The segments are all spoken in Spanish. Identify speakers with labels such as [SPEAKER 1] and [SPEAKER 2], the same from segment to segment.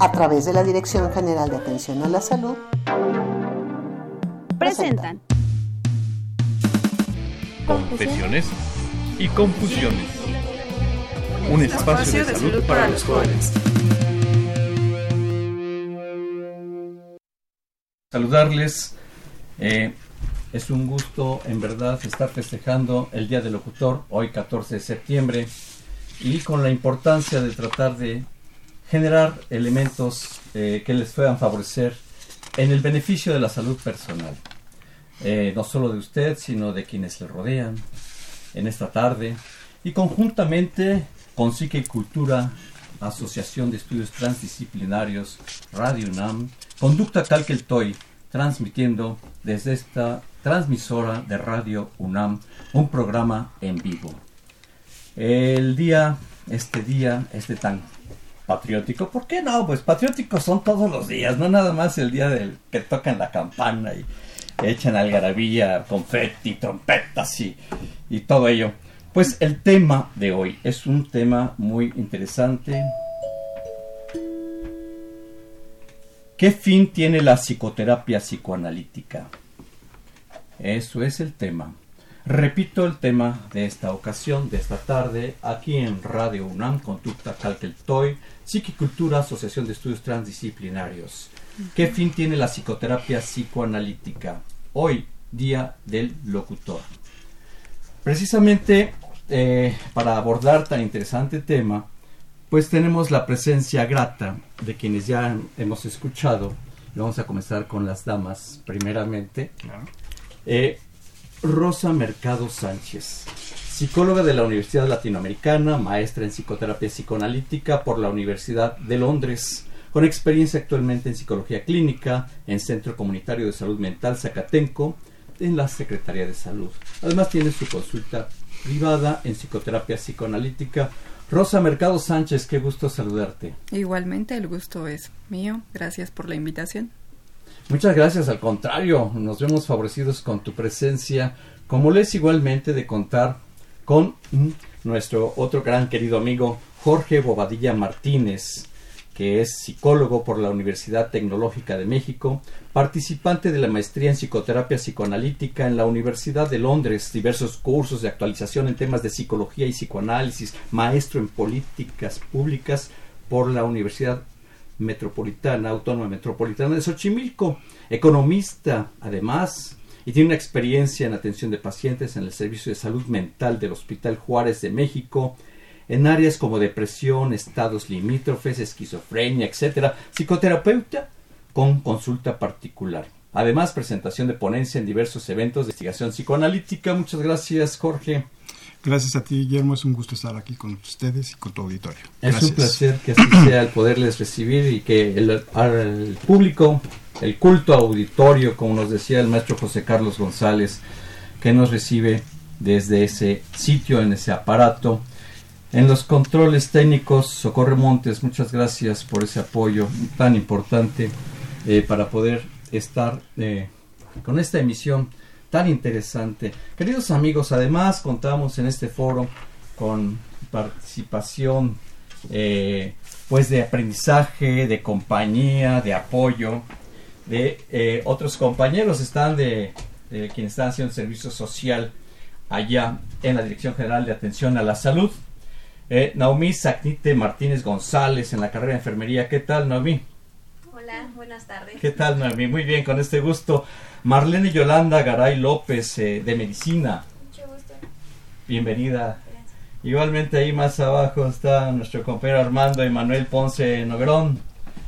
[SPEAKER 1] A través de la Dirección General de Atención a la Salud,
[SPEAKER 2] presentan
[SPEAKER 3] Confesiones y Confusiones. Un espacio, de, salud para los jóvenes. Saludarles. Eh, es un gusto, en verdad, estar festejando el Día del Locutor, hoy 14 de septiembre, y con la importancia de tratar de generar elementos eh, que les puedan favorecer en el beneficio de la salud personal. Eh, no solo de usted, sino de quienes le rodean en esta tarde. Y conjuntamente con Psique y Cultura, Asociación de Estudios Transdisciplinarios, Radio UNAM, Conducta Calqueltoy, transmitiendo desde esta transmisora de Radio UNAM un programa en vivo. El día, este día, este tan patriótico. ¿Por qué no? Pues patrióticos son todos los días, no nada más el día del que tocan la campana y echan algarabía, confeti, trompetas y, y todo ello. Pues el tema de hoy es un tema muy interesante. ¿Qué fin tiene la psicoterapia psicoanalítica? Eso es el tema. Repito el tema de esta ocasión, de esta tarde, aquí en Radio UNAM, Conducta Calqueltoy, Psiquicultura, Asociación de Estudios Transdisciplinarios. ¿Qué fin tiene la psicoterapia psicoanalítica? Hoy, Día del Locutor. Precisamente eh, para abordar tan interesante tema, pues tenemos la presencia grata de quienes ya hemos escuchado. Vamos a comenzar con las damas, primeramente. Eh, Rosa Mercado Sánchez, psicóloga de la Universidad Latinoamericana, maestra en psicoterapia psicoanalítica por la Universidad de Londres, con experiencia actualmente en psicología clínica, en Centro Comunitario de Salud Mental Zacatenco, en la Secretaría de Salud. Además tiene su consulta privada en psicoterapia psicoanalítica. Rosa Mercado Sánchez, qué gusto saludarte.
[SPEAKER 4] Igualmente, el gusto es mío. Gracias por la invitación.
[SPEAKER 3] Muchas gracias, al contrario, nos vemos favorecidos con tu presencia, como les igualmente de contar con nuestro otro gran querido amigo Jorge Bobadilla Martínez, que es psicólogo por la Universidad Tecnológica de México, participante de la maestría en psicoterapia psicoanalítica en la Universidad de Londres, diversos cursos de actualización en temas de psicología y psicoanálisis, maestro en políticas públicas por la Universidad Metropolitana, Autónoma Metropolitana de Xochimilco, economista además, y tiene una experiencia en atención de pacientes en el Servicio de Salud Mental del Hospital Juárez de México, en áreas como depresión, estados limítrofes, esquizofrenia, etc. Psicoterapeuta con consulta particular. Además, presentación de ponencia en diversos eventos de investigación psicoanalítica. Muchas gracias, Jorge.
[SPEAKER 5] Gracias a ti, Guillermo. Es un gusto estar aquí con ustedes y con tu auditorio.
[SPEAKER 3] Es un placer que así sea el poderles recibir y que el, público, el culto auditorio, como nos decía el maestro José Carlos González, que nos recibe desde ese sitio, en ese aparato. En los controles técnicos, Socorro Montes, muchas gracias por ese apoyo tan importante eh, para poder estar eh, con esta emisión tan interesante. Queridos amigos, además contamos en este foro con participación eh, pues de aprendizaje, de compañía, de apoyo de eh, otros compañeros están de, quienes están haciendo servicio social allá en la Dirección General de Atención a la Salud. Eh, Naomi Sacnite Martínez González en la carrera de enfermería. ¿Qué tal, Naomi?
[SPEAKER 6] Hola, buenas tardes.
[SPEAKER 3] ¿Qué tal, Naomi? Muy bien, con este gusto. Marlene Yolanda Garay López eh, de Medicina.
[SPEAKER 6] Mucho gusto.
[SPEAKER 3] Bienvenida. Igualmente ahí más abajo está nuestro compañero Armando Emanuel Ponce Noguerón.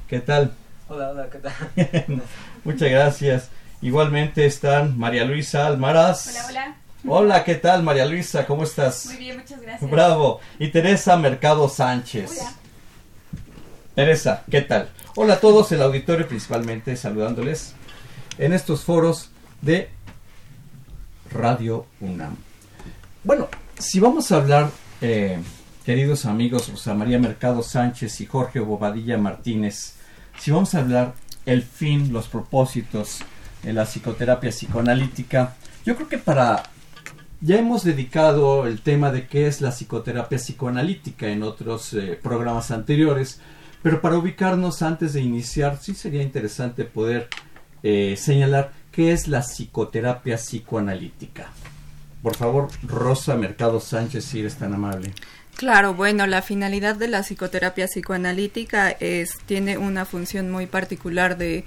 [SPEAKER 3] ¿Qué tal?
[SPEAKER 7] Hola, hola, ¿qué tal?
[SPEAKER 3] Muchas gracias. Igualmente están María Luisa Almaraz.
[SPEAKER 6] Hola, hola.
[SPEAKER 3] Hola, ¿qué tal María Luisa? ¿Cómo estás?
[SPEAKER 6] Muy bien, muchas gracias.
[SPEAKER 3] Bravo. Y Teresa Mercado Sánchez.
[SPEAKER 6] Hola.
[SPEAKER 3] Teresa, ¿qué tal? Hola a todos, el auditorio principalmente saludándoles en estos foros de Radio UNAM. Bueno, si vamos a hablar, eh, queridos amigos Rosa María Mercado Sánchez y Jorge Bobadilla Martínez, si vamos a hablar el fin, los propósitos de la psicoterapia psicoanalítica, yo creo que para ya hemos dedicado el tema de qué es la psicoterapia psicoanalítica en otros eh, programas anteriores, pero para ubicarnos antes de iniciar, sí sería interesante poder eh, señalar qué es la psicoterapia psicoanalítica. Por favor, Rosa Mercado Sánchez, si eres tan amable.
[SPEAKER 4] Claro, bueno, la finalidad de la psicoterapia psicoanalítica es tiene una función muy particular de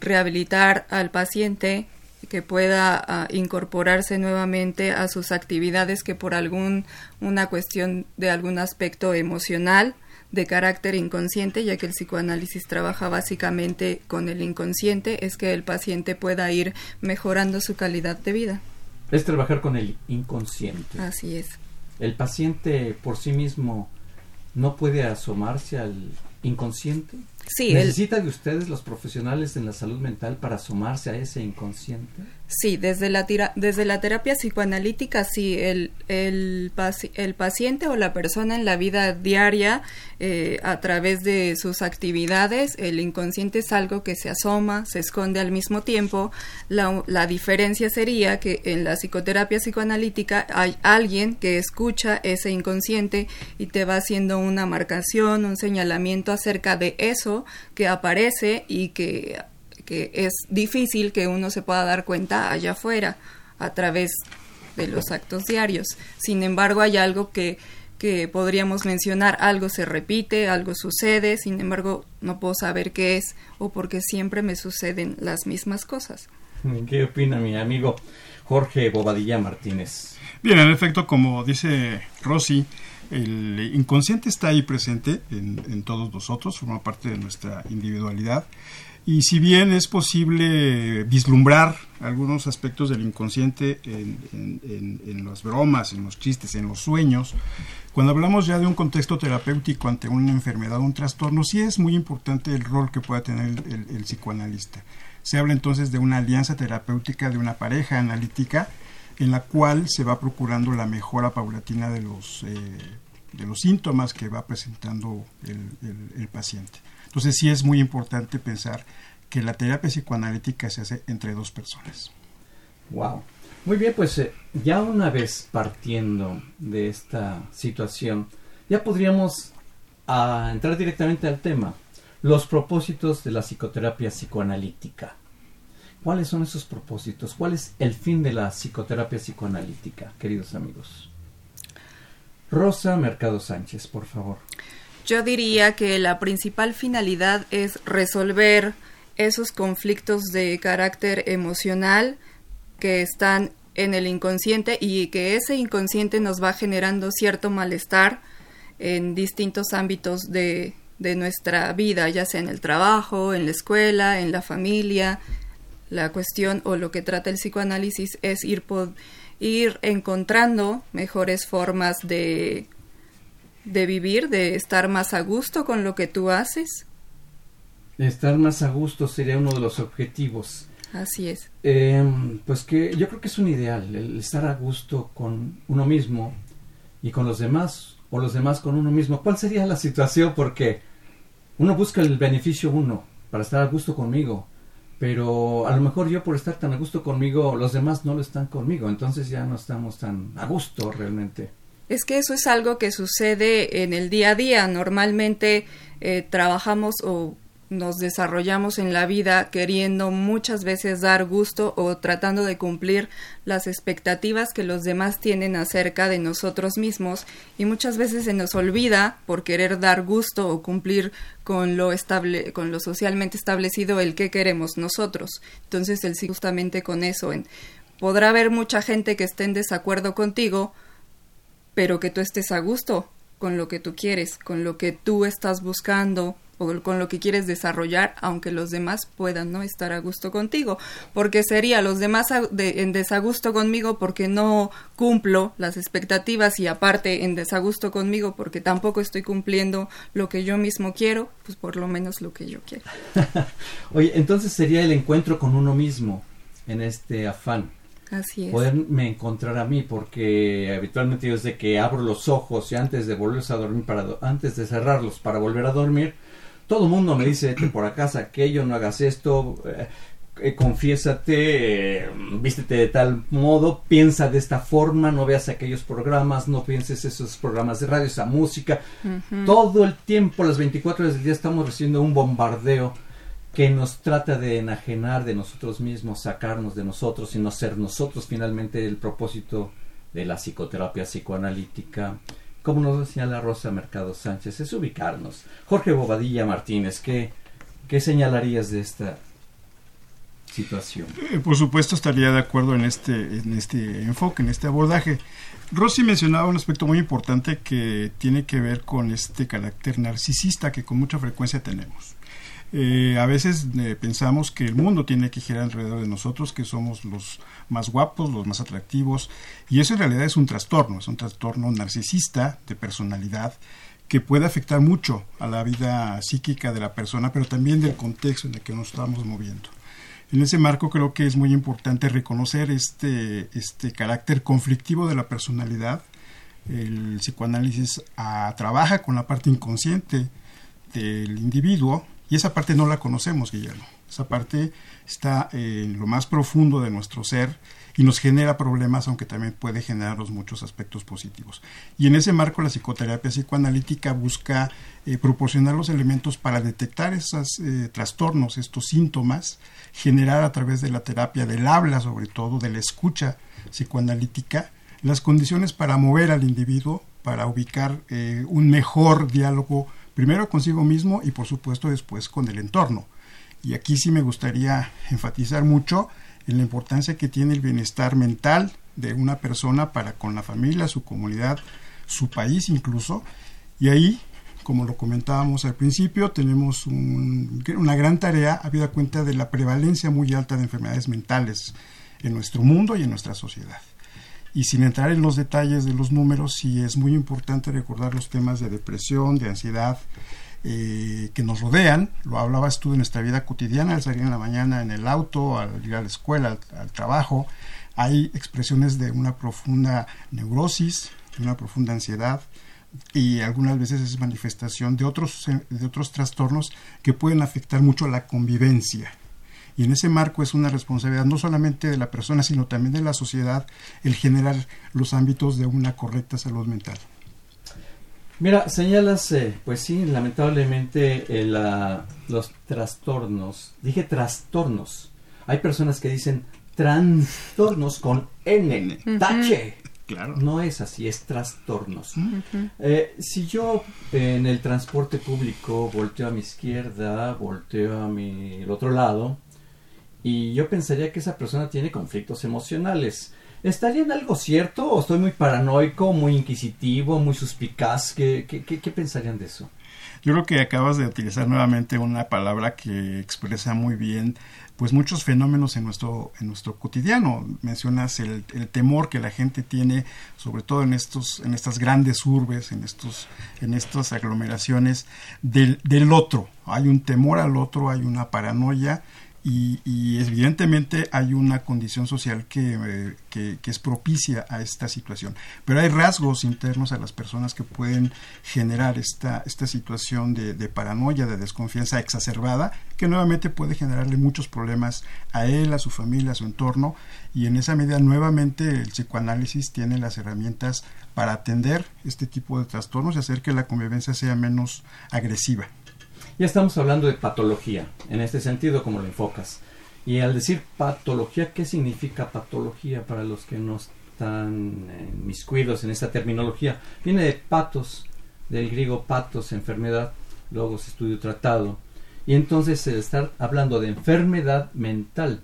[SPEAKER 4] rehabilitar al paciente que pueda ah, incorporarse nuevamente a sus actividades que por algún una cuestión de algún aspecto emocional de carácter inconsciente, ya que el psicoanálisis trabaja básicamente con el inconsciente, es que el paciente pueda ir mejorando su calidad de vida.
[SPEAKER 3] Es trabajar con el inconsciente.
[SPEAKER 4] Así es.
[SPEAKER 3] El paciente por sí mismo no puede asomarse al inconsciente.
[SPEAKER 4] Sí,
[SPEAKER 3] ¿Necesita de ustedes los profesionales en la salud mental para asomarse a ese inconsciente?
[SPEAKER 4] Sí, desde la, tira, desde la terapia psicoanalítica, sí, el, el, el, paciente o la persona en la vida diaria, eh, a través de sus actividades, el inconsciente es algo que se asoma, se esconde al mismo tiempo. La, la diferencia sería que en la psicoterapia psicoanalítica hay alguien que escucha ese inconsciente y te va haciendo una marcación, un señalamiento acerca de eso que aparece y que que es difícil que uno se pueda dar cuenta allá afuera a través de los actos diarios. Sin embargo, hay algo que, que podríamos mencionar, algo se repite, algo sucede, sin embargo, no puedo saber qué es o porque siempre me suceden las mismas cosas.
[SPEAKER 3] ¿Qué opina mi amigo Jorge Bobadilla Martínez?
[SPEAKER 5] Bien, en efecto, como dice Rosy, el inconsciente está ahí presente en, en todos nosotros, forma parte de nuestra individualidad y si bien es posible vislumbrar algunos aspectos del inconsciente en, las bromas, en los chistes, en los sueños, cuando hablamos ya de un contexto terapéutico ante una enfermedad un trastorno, sí es muy importante el rol que pueda tener el, psicoanalista. Se habla entonces de una alianza terapéutica, de una pareja analítica, en la cual se va procurando la mejora paulatina de los, eh, de los síntomas que va presentando el paciente. Entonces sí es muy importante pensar que la terapia psicoanalítica se hace entre dos personas.
[SPEAKER 3] Wow. Muy bien, pues eh, ya una vez partiendo de esta situación, ya podríamos ah, entrar directamente al tema, los propósitos de la psicoterapia psicoanalítica. ¿Cuáles son esos propósitos? ¿Cuál es el fin de la psicoterapia psicoanalítica, queridos amigos? Rosa Mercado Sánchez, por favor.
[SPEAKER 4] Yo diría que la principal finalidad es resolver esos conflictos de carácter emocional que están en el inconsciente y que ese inconsciente nos va generando cierto malestar en distintos ámbitos de, de nuestra vida, ya sea en el trabajo, en la escuela, en la familia. La cuestión o lo que trata el psicoanálisis es ir, ir encontrando mejores formas de de vivir, de estar más a gusto con lo que tú haces.
[SPEAKER 3] Estar más a gusto sería uno de los objetivos.
[SPEAKER 4] Así es.
[SPEAKER 3] Em, pues que yo creo que es un ideal, el estar a gusto con uno mismo y con los demás, o los demás con uno mismo. ¿Cuál sería la situación? Porque uno busca el beneficio uno para estar a gusto conmigo, pero a lo mejor yo por estar tan a gusto conmigo, los demás no lo están conmigo, entonces ya no estamos tan a gusto realmente.
[SPEAKER 4] Es que eso es algo que sucede en el día a día. Normalmente eh, trabajamos o nos desarrollamos en la vida queriendo muchas veces dar gusto o tratando de cumplir las expectativas que los demás tienen acerca de nosotros mismos y muchas veces se nos olvida por querer dar gusto o cumplir con lo estable con lo socialmente establecido el que queremos nosotros. Entonces el sí justamente con eso en podrá haber mucha gente que esté en desacuerdo contigo, pero que tú estés a gusto con lo que tú quieres, con lo que tú estás buscando o con lo que quieres desarrollar, aunque los demás puedan no estar a gusto contigo, porque sería los demás en desagusto conmigo porque no cumplo las expectativas y aparte en desagusto conmigo porque tampoco estoy cumpliendo lo que yo mismo quiero, pues por lo menos lo que yo quiero.
[SPEAKER 3] Oye, entonces sería el encuentro con uno mismo en este afán.
[SPEAKER 4] Así es.
[SPEAKER 3] Poderme encontrar a mí, porque habitualmente yo desde que abro los ojos y antes de volverse a dormir, para antes de cerrarlos para volver a dormir, todo el mundo me dice, que por acá aquello, no hagas esto, eh, eh, confiésate, eh, vístete de tal modo, piensa de esta forma, no veas aquellos programas, no pienses esos programas de radio, esa música. Todo el tiempo, las 24 horas del día, estamos recibiendo un bombardeo que nos trata de enajenar de nosotros mismos, sacarnos de nosotros y no ser nosotros finalmente el propósito de la psicoterapia psicoanalítica. Como nos señala Rosa Mercado Sánchez, es ubicarnos. Jorge Bobadilla Martínez, ¿qué, qué señalarías de esta situación?
[SPEAKER 5] Eh, por supuesto estaría de acuerdo en este, en este enfoque, en este abordaje. Rosy mencionaba un aspecto muy importante que tiene que ver con este carácter narcisista que con mucha frecuencia tenemos. Eh, a veces eh, pensamos que el mundo tiene que girar alrededor de nosotros, que somos los más guapos, los más atractivos, y eso en realidad es un trastorno, es un trastorno narcisista de personalidad que puede afectar mucho a la vida psíquica de la persona, pero también del contexto en el que nos estamos moviendo. En ese marco creo que es muy importante reconocer este, este carácter conflictivo de la personalidad. El psicoanálisis ah, trabaja con la parte inconsciente del individuo y esa parte no la conocemos, Guillermo. Esa parte está en lo más profundo de nuestro ser y nos genera problemas, aunque también puede generarnos muchos aspectos positivos. Y en ese marco la psicoterapia psicoanalítica busca eh, proporcionar los elementos para detectar esos eh, trastornos, estos síntomas, generar a través de la terapia del habla, sobre todo de la escucha psicoanalítica, las condiciones para mover al individuo, para ubicar eh, un mejor diálogo primero consigo mismo y por supuesto después con el entorno. Y aquí sí me gustaría enfatizar mucho en la importancia que tiene el bienestar mental de una persona para con la familia, su comunidad, su país incluso. Y ahí, como lo comentábamos al principio, tenemos una gran tarea habida cuenta de la prevalencia muy alta de enfermedades mentales en nuestro mundo y en nuestra sociedad. Y sin entrar en los detalles de los números, sí es muy importante recordar los temas de depresión, de ansiedad, eh, que nos rodean. Lo hablabas tú de nuestra vida cotidiana, al salir en la mañana en el auto, al ir a la escuela, al, trabajo. Hay expresiones de una profunda neurosis, de una profunda ansiedad, y algunas veces es manifestación de otros, de otros trastornos que pueden afectar mucho la convivencia y en ese marco es una responsabilidad no solamente de la persona, sino también de la sociedad el generar los ámbitos de una correcta salud mental.
[SPEAKER 3] Mira, señalas, eh, pues sí, lamentablemente eh, los trastornos, dije trastornos, hay personas que dicen trastornos con N, tache. Claro. No es así, es trastornos. Eh, si yo en el transporte público volteo a mi izquierda, volteo a mi el otro lado, y yo pensaría que esa persona tiene conflictos emocionales. ¿Estaría en algo cierto o estoy muy paranoico, muy inquisitivo, muy suspicaz? ¿Qué, qué, pensarían de eso?
[SPEAKER 5] Yo creo que acabas de utilizar nuevamente una palabra que expresa muy bien pues muchos fenómenos en nuestro en nuestro cotidiano mencionas el, temor que la gente tiene sobre todo en estos en estas grandes urbes en estos en estas aglomeraciones del, del otro hay un temor al otro hay una paranoia y, evidentemente hay una condición social eh, que, que, es propicia a esta situación. Pero hay rasgos internos a las personas que pueden generar esta, esta situación de, de, paranoia, de desconfianza exacerbada, que nuevamente puede generarle muchos problemas a él, a su familia, a su entorno, y en esa medida nuevamente el psicoanálisis tiene las herramientas para atender este tipo de trastornos y hacer que la convivencia sea menos agresiva.
[SPEAKER 3] Ya estamos hablando de patología, en este sentido, como lo enfocas. Y al decir patología, ¿qué significa patología para los que no están en mis cuidos en esta terminología? Viene de patos, del griego patos, enfermedad, logos, estudio, tratado. Y entonces el estar hablando de enfermedad mental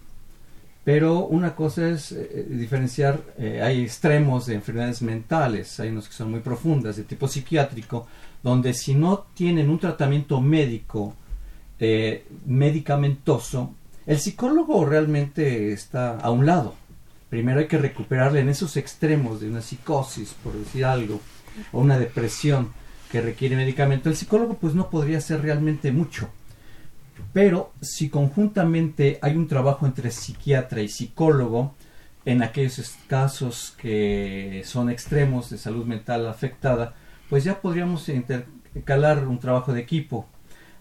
[SPEAKER 3] Pero una cosa es eh, diferenciar, eh, hay extremos de enfermedades mentales, hay unos que son muy profundas, de tipo psiquiátrico, donde si no tienen un tratamiento médico, eh, medicamentoso, el psicólogo realmente está a un lado. Primero hay que recuperarle en esos extremos de una psicosis, por decir algo, o una depresión que requiere medicamento. El psicólogo pues no podría hacer realmente mucho pero si conjuntamente hay un trabajo entre psiquiatra y psicólogo, en aquellos casos que son extremos de salud mental afectada, pues ya podríamos intercalar un trabajo de equipo.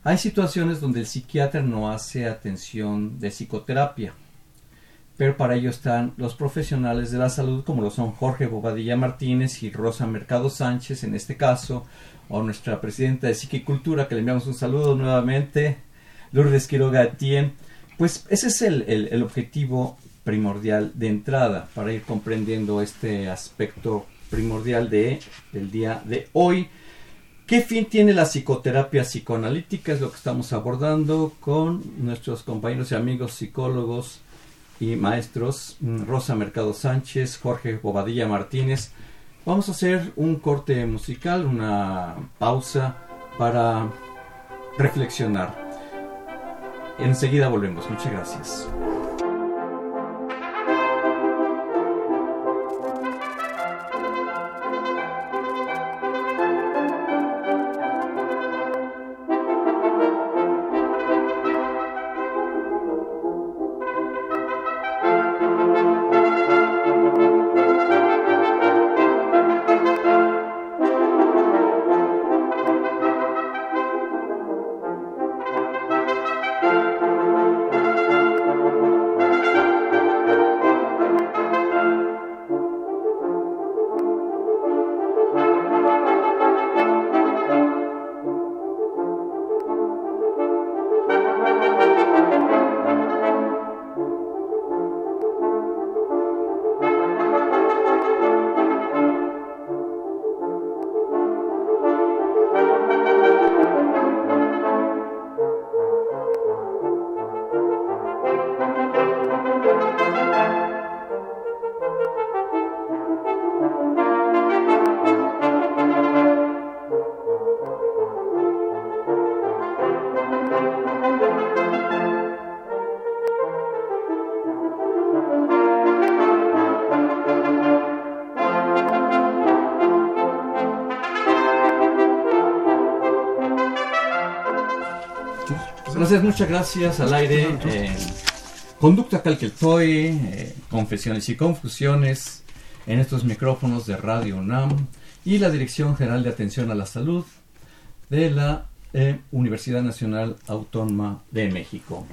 [SPEAKER 3] Hay situaciones donde el psiquiatra no hace atención de psicoterapia, pero para ello están los profesionales de la salud como lo son Jorge Bobadilla Martínez y Rosa Mercado Sánchez en este caso, o nuestra presidenta de Psiquicultura que le enviamos un saludo nuevamente, Lourdes Quiroga Tien, pues ese es el, el, objetivo primordial de entrada para ir comprendiendo este aspecto primordial de, del día de hoy. ¿Qué fin tiene la psicoterapia psicoanalítica? Es lo que estamos abordando con nuestros compañeros y amigos psicólogos y maestros mm, Rosa Mercado Sánchez, Jorge Bobadilla Martínez. Vamos a hacer un corte musical, una pausa para reflexionar. Enseguida volvemos. Muchas gracias. Muchas gracias al aire. Eh, conducta Calqueltoy, eh, Confesiones y Confusiones en estos micrófonos de Radio UNAM y la Dirección General de Atención a la Salud de la eh, Universidad Nacional Autónoma de México.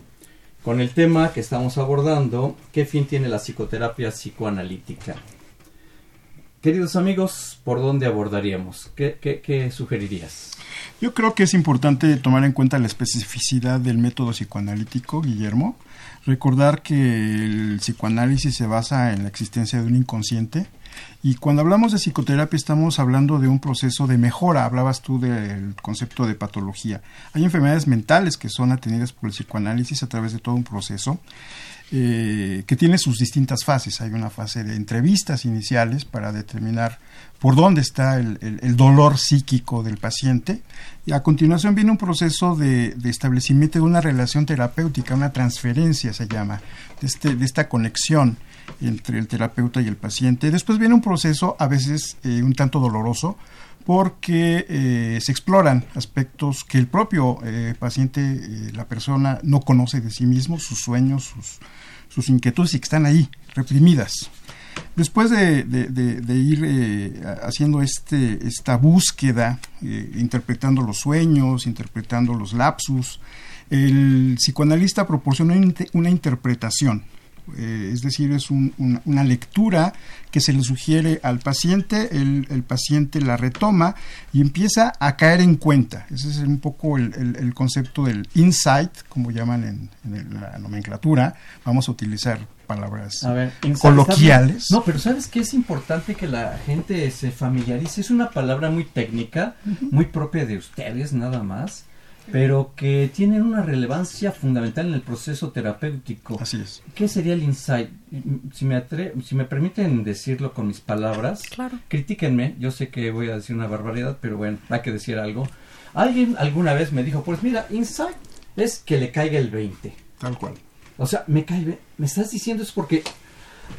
[SPEAKER 3] Con el tema que estamos abordando, ¿qué fin tiene la psicoterapia psicoanalítica? Queridos amigos, ¿por dónde abordaríamos? qué sugerirías?
[SPEAKER 5] Yo creo que es importante tomar en cuenta la especificidad del método psicoanalítico, Guillermo. Recordar que el psicoanálisis se basa en la existencia de un inconsciente y cuando hablamos de psicoterapia estamos hablando de un proceso de mejora. Hablabas tú del concepto de patología. Hay enfermedades mentales que son atendidas por el psicoanálisis a través de todo un proceso eh, que tiene sus distintas fases. Hay una fase de entrevistas iniciales para determinar por dónde está el, dolor psíquico del paciente y a continuación viene un proceso de, establecimiento de una relación terapéutica, una transferencia se llama, de, este, de esta conexión entre el terapeuta y el paciente. Después viene un proceso a veces eh, un tanto doloroso porque eh, se exploran aspectos que el propio paciente, la persona, no conoce de sí mismo, sus sueños, sus, sus inquietudes y que están ahí, reprimidas. Después de, ir eh, haciendo este, esta búsqueda, eh, interpretando los sueños, interpretando los lapsus, el psicoanalista proporciona una interpretación eh, es decir, es una lectura que se le sugiere al paciente, el, paciente la retoma y empieza a caer en cuenta. Ese es un poco el, concepto del insight, como llaman en, la nomenclatura. Vamos a utilizar palabras coloquiales.
[SPEAKER 3] No, pero ¿sabes qué es importante que la gente se familiarice? Es una palabra muy técnica, muy propia de ustedes nada más pero que tienen una relevancia fundamental en el proceso terapéutico.
[SPEAKER 5] Así es.
[SPEAKER 3] ¿Qué sería el insight? Si me, atre si me permiten decirlo con mis palabras,
[SPEAKER 4] claro.
[SPEAKER 3] critíquenme, yo sé que voy a decir una barbaridad, pero bueno, hay que decir algo. Alguien alguna vez me dijo, pues mira, insight es que le caiga el 20.
[SPEAKER 5] Tal cual.
[SPEAKER 3] O sea, me cae, me estás diciendo es porque,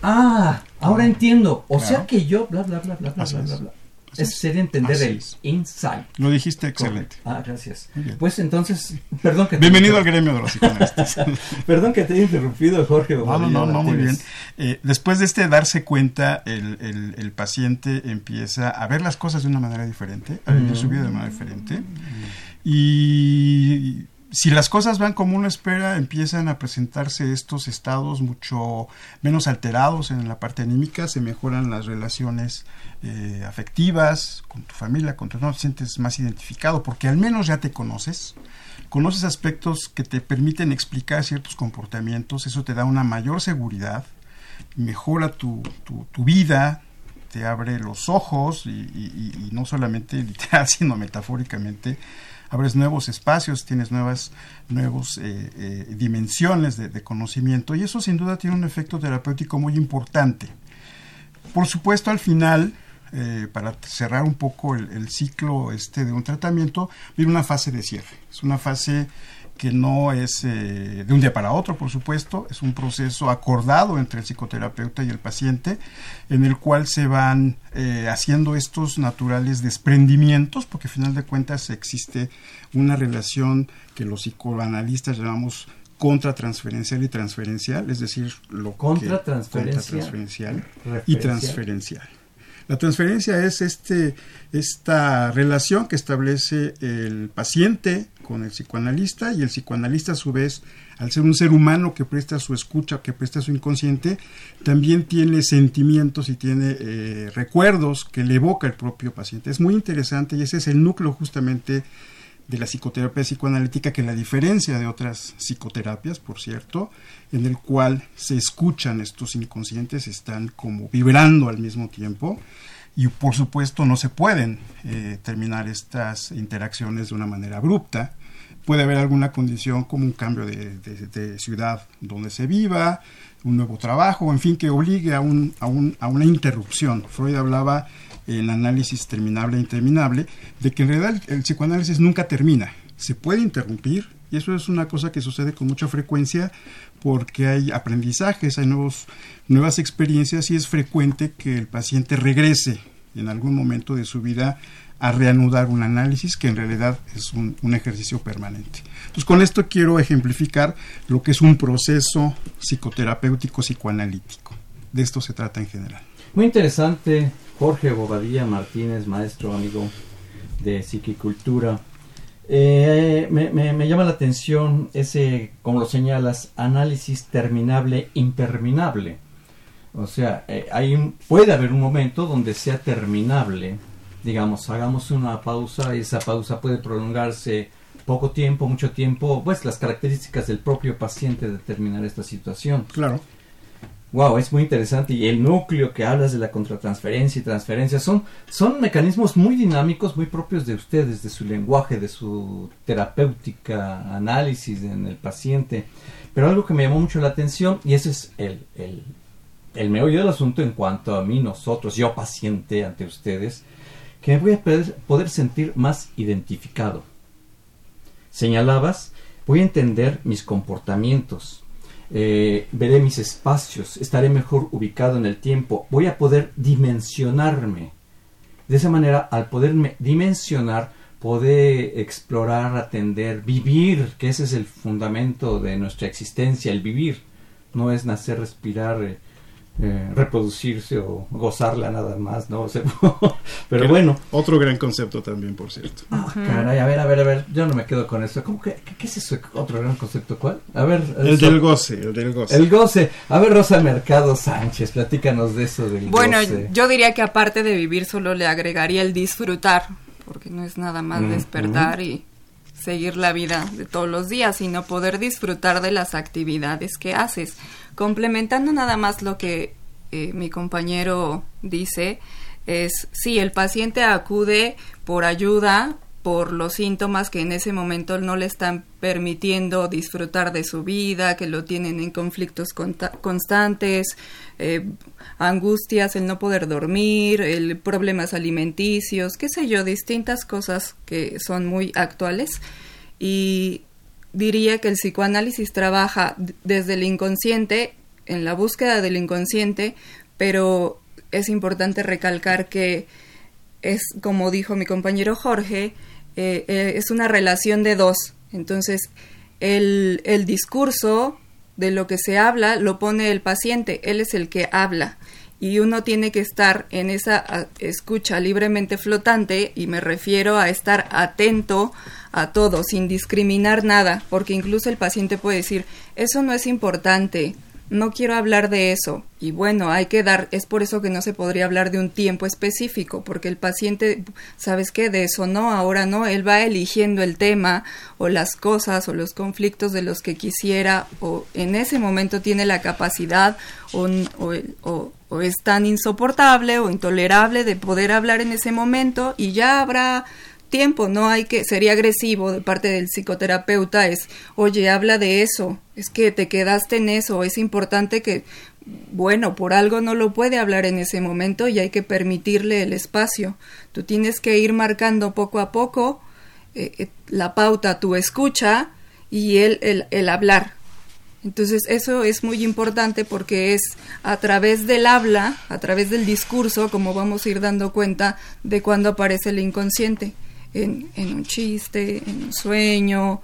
[SPEAKER 3] ah, ahora ah, entiendo, o sea que yo, bla, bla, bla, bla, Así bla, bla, bla. Eso sería entender el insight.
[SPEAKER 5] Lo dijiste excelente.
[SPEAKER 3] Ah, gracias. Pues entonces, perdón que
[SPEAKER 5] te Bienvenido al gremio de los psicoanalistas.
[SPEAKER 3] perdón que te haya interrumpido, Jorge.
[SPEAKER 5] No, no, no, no, muy bien. Eh, después de este darse cuenta, el, el, el, paciente empieza a ver las cosas de una manera diferente, a vivir su vida de manera diferente. Y si las cosas van como uno espera, empiezan a presentarse estos estados mucho menos alterados en la parte anímica, se mejoran las relaciones eh, afectivas con tu familia, con tu no te sientes más identificado, porque al menos ya te conoces, conoces aspectos que te permiten explicar ciertos comportamientos, eso te da una mayor seguridad, mejora tu, tu, vida, te abre los ojos y, y no solamente literal, sino metafóricamente abres nuevos espacios, tienes nuevas nuevos, eh, eh, dimensiones de, conocimiento y eso sin duda tiene un efecto terapéutico muy importante. Por supuesto, al final, eh, para cerrar un poco el, el, ciclo este de un tratamiento, viene una fase de cierre. Es una fase que no es eh, de un día para otro, por supuesto, es un proceso acordado entre el psicoterapeuta y el paciente, en el cual se van eh, haciendo estos naturales desprendimientos, porque al final de cuentas existe una relación que los psicoanalistas llamamos contratransferencial y transferencial, es decir, lo
[SPEAKER 3] contra transferencial
[SPEAKER 5] y transferencial. La transferencia es este, esta relación que establece el paciente con el psicoanalista y el psicoanalista a su vez, al ser un ser humano que presta su escucha, que presta su inconsciente, también tiene sentimientos y tiene eh, recuerdos que le evoca el propio paciente. Es muy interesante y ese es el núcleo justamente de la psicoterapia psicoanalítica, que la diferencia de otras psicoterapias, por cierto, en el cual se escuchan estos inconscientes, están como vibrando al mismo tiempo y por supuesto no se pueden eh, terminar estas interacciones de una manera abrupta, puede haber alguna condición como un cambio de, ciudad donde se viva, un nuevo trabajo, en fin, que obligue a, un, a, un, a una interrupción. Freud hablaba en análisis terminable e interminable de que en realidad el, psicoanálisis nunca termina, se puede interrumpir y eso es una cosa que sucede con mucha frecuencia porque hay aprendizajes, hay nuevos, nuevas experiencias y es frecuente que el paciente regrese en algún momento de su vida a reanudar un análisis que en realidad es un, ejercicio permanente. Entonces con esto quiero ejemplificar lo que es un proceso psicoterapéutico psicoanalítico. De esto se trata en general.
[SPEAKER 3] Muy interesante, Jorge Bobadilla Martínez, maestro amigo de psiquicultura. Eh, me, llama la atención ese, como lo señalas, análisis terminable interminable. O sea, eh, hay puede haber un momento donde sea terminable digamos, hagamos una pausa y esa pausa puede prolongarse poco tiempo, mucho tiempo, pues las características del propio paciente determinar esta situación.
[SPEAKER 5] Claro.
[SPEAKER 3] Wow, es muy interesante. Y el núcleo que hablas de la contratransferencia y transferencia son, son mecanismos muy dinámicos, muy propios de ustedes, de su lenguaje, de su terapéutica, análisis en el paciente. Pero algo que me llamó mucho la atención, y ese es el, el, el meollo del asunto en cuanto a mí, nosotros, yo paciente ante ustedes, que me voy a poder, sentir más identificado. Señalabas, voy a entender mis comportamientos, eh, veré mis espacios, estaré mejor ubicado en el tiempo, voy a poder dimensionarme. De esa manera, al poderme dimensionar, poder explorar, atender, vivir, que ese es el fundamento de nuestra existencia, el vivir. No es nacer, respirar, eh, reproducirse o gozarla nada más, ¿no? pero bueno.
[SPEAKER 5] Otro gran concepto también, por cierto.
[SPEAKER 3] Ah, caray, a ver, a ver, a ver, yo no me quedo con eso. ¿Cómo que, qué, es eso? ¿Otro gran concepto cuál? A ver.
[SPEAKER 5] El del goce, el del goce.
[SPEAKER 3] El goce. A ver, Rosa Mercado Sánchez, platícanos de eso del
[SPEAKER 4] bueno, yo diría que aparte de vivir solo le agregaría el disfrutar, porque no es nada más despertar y seguir la vida de todos los días, sino poder disfrutar de las actividades que haces. Complementando nada más lo que eh, mi compañero dice, es si el paciente acude por ayuda por los síntomas que en ese momento no le están permitiendo disfrutar de su vida, que lo tienen en conflictos constantes, eh, angustias, el no poder dormir, el problemas alimenticios, qué sé yo, distintas cosas que son muy actuales. Y diría que el psicoanálisis trabaja desde el inconsciente, en la búsqueda del inconsciente, pero es importante recalcar que es, como dijo mi compañero Jorge, eh, eh, es una relación de dos. Entonces, el, el discurso de lo que se habla lo pone el paciente, él es el que habla y uno tiene que estar en esa escucha libremente flotante y me refiero a estar atento a todo sin discriminar nada, porque incluso el paciente puede decir, eso no es importante, no quiero hablar de eso. Y bueno, hay que dar, es por eso que no se podría hablar de un tiempo específico, porque el paciente, ¿sabes qué? De eso no, ahora no, él va eligiendo el tema o las cosas o los conflictos de los que quisiera o en ese momento tiene la capacidad o, o, o es tan insoportable o intolerable de poder hablar en ese momento y ya habrá tiempo, no hay que, sería agresivo de parte del psicoterapeuta, es, oye, habla de eso, es que te quedaste en eso, es importante que, bueno, por algo no lo puede hablar en ese momento y hay que permitirle el espacio. Tú tienes que ir marcando poco a poco eh, eh, la pauta, tu escucha y el, el, el hablar. Entonces eso es muy importante porque es a través del habla, a través del discurso, como vamos a ir dando cuenta de cuando aparece el inconsciente en, un chiste, en un sueño,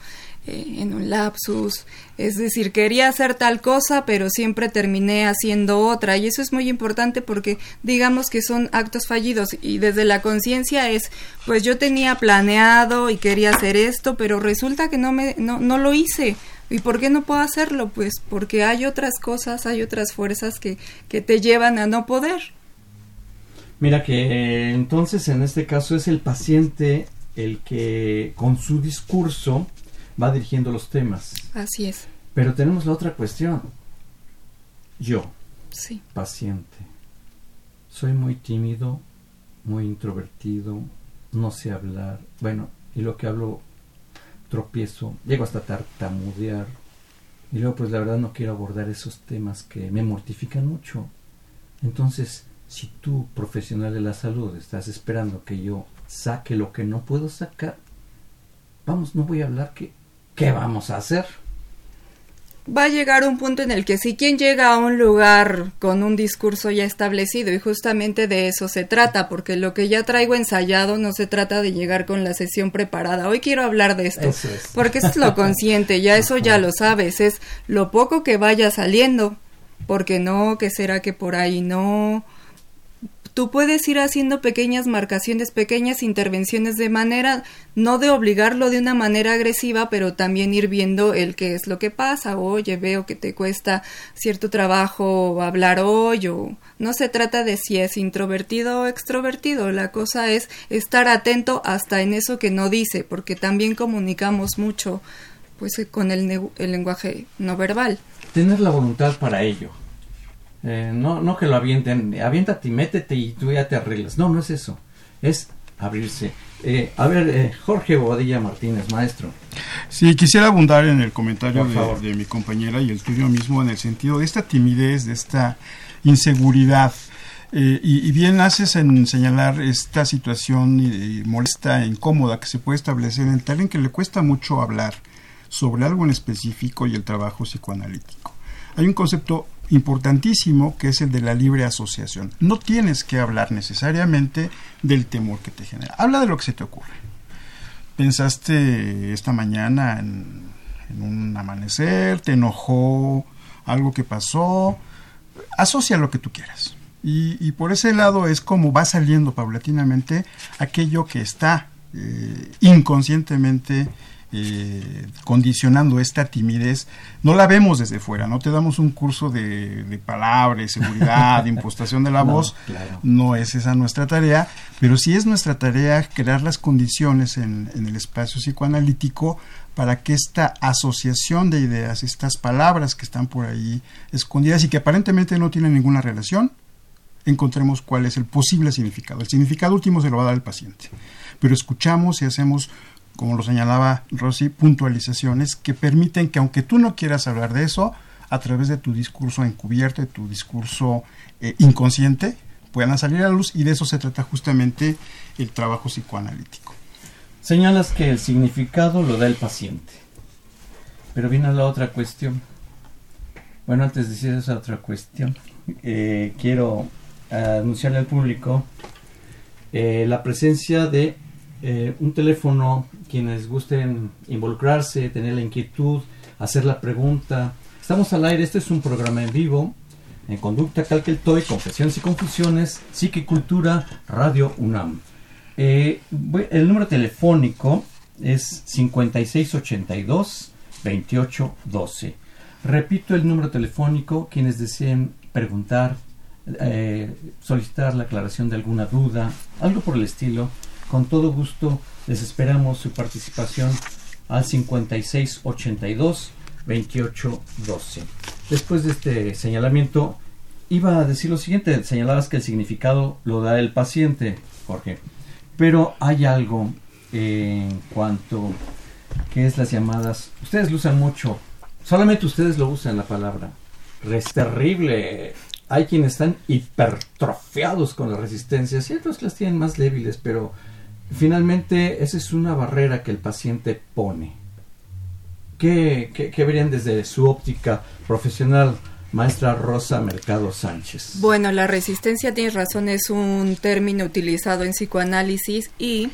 [SPEAKER 4] eh, en un lapsus. Es decir, quería hacer tal cosa, pero siempre terminé haciendo otra. Y eso es muy importante porque digamos que son actos fallidos. Y desde la conciencia es, pues yo tenía planeado y quería hacer esto, pero resulta que no, me, no, no lo hice. ¿Y por qué no puedo hacerlo? Pues porque hay otras cosas, hay otras fuerzas que, que te llevan a no poder.
[SPEAKER 3] Mira que entonces en este caso es el paciente el que con su discurso va dirigiendo los temas.
[SPEAKER 4] Así es.
[SPEAKER 3] Pero tenemos la otra cuestión. Yo,
[SPEAKER 4] sí.
[SPEAKER 3] paciente, soy muy tímido, muy introvertido, no sé hablar. Bueno, y lo que hablo tropiezo, llego hasta tartamudear. Y luego pues la verdad no quiero abordar esos temas que me mortifican mucho. Entonces, si tú, profesional de la salud, estás esperando que yo saque lo que no puedo sacar, vamos, no voy a hablar que, ¿qué vamos a hacer?
[SPEAKER 4] Va a llegar un punto en el que si quien llega a un lugar con un discurso ya establecido y justamente de eso se trata, porque lo que ya traigo ensayado no se trata de llegar con la sesión preparada. Hoy quiero hablar de esto, porque eso es lo consciente, ya eso ya lo sabes, es lo poco que vaya saliendo, porque no, que será que por ahí no, tú puedes ir haciendo pequeñas marcaciones, pequeñas intervenciones de manera, no de obligarlo de una manera agresiva, pero también ir viendo el qué es lo que pasa. Oye, veo que te cuesta cierto trabajo hablar hoy no se trata de si es introvertido o extrovertido, la cosa es estar atento hasta en eso que no dice, porque también comunicamos mucho pues con el, el lenguaje no verbal.
[SPEAKER 3] Tener la voluntad para ello eh, no, no que lo avienten, aviéntate y métete y tú ya te arreglas. No, no es eso. Es abrirse. Eh, a ver, eh, Jorge Bobadilla Martínez, maestro.
[SPEAKER 5] Sí, quisiera abundar en el comentario de, mi compañera y el tuyo mismo en el sentido de esta timidez, de esta inseguridad. y, bien haces en señalar esta situación molesta, incómoda que se puede establecer en tal en que le cuesta mucho hablar sobre algo en específico y el trabajo psicoanalítico. Hay un concepto importantísimo que es el de la libre asociación. No tienes que hablar necesariamente del temor que te genera. Habla de lo que se te ocurre. Pensaste esta mañana en, un amanecer, te enojó algo que pasó, asocia lo que tú quieras. Y, por ese lado es como va saliendo paulatinamente aquello que está eh, inconscientemente eh, condicionando esta timidez, no la vemos desde fuera, no te damos un curso de, de palabra, seguridad, de impostación de la voz, no es esa nuestra tarea, pero sí es nuestra tarea crear las condiciones en, en el espacio psicoanalítico para que esta asociación de ideas, estas palabras que están por ahí escondidas y que aparentemente no tienen ninguna relación, encontremos cuál es el posible significado. El significado último se lo va a dar el paciente, pero escuchamos y hacemos, como lo señalaba Rosy, puntualizaciones que permiten que aunque tú no quieras hablar de eso, a través de tu discurso encubierto, de tu discurso eh, inconsciente, puedan salir a la luz y de eso se trata justamente el trabajo psicoanalítico.
[SPEAKER 3] Señalas que el significado lo da el paciente, pero viene la otra cuestión. Bueno, antes de decir esa otra cuestión, eh, quiero anunciarle al público eh, la presencia de eh, un teléfono, quienes gusten involucrarse, tener la inquietud, hacer la pregunta. Estamos al aire, este es un programa en vivo, en Conducta Calqueltoy, Confesiones y Confusiones, Psiquicultura, Radio UNAM. el número telefónico es 5682 2812. Repito el número telefónico, quienes deseen preguntar, eh, solicitar la aclaración de alguna duda, algo por el estilo, con todo gusto les esperamos su participación al 5682 2812. Después de este señalamiento, iba a decir lo siguiente, señalabas que el significado lo da el paciente, Jorge, pero hay algo en cuanto que es las llamadas, ustedes lo usan mucho, Solamente ustedes lo usan la palabra. Es terrible. Hay quienes están hipertrofiados con la resistencia, ciertos que las tienen más débiles, pero finalmente esa es una barrera que el paciente pone. ¿Qué, verían desde su óptica profesional? Maestra Rosa Mercado Sánchez.
[SPEAKER 4] Bueno, la resistencia, tienes razón, es un término utilizado en psicoanálisis y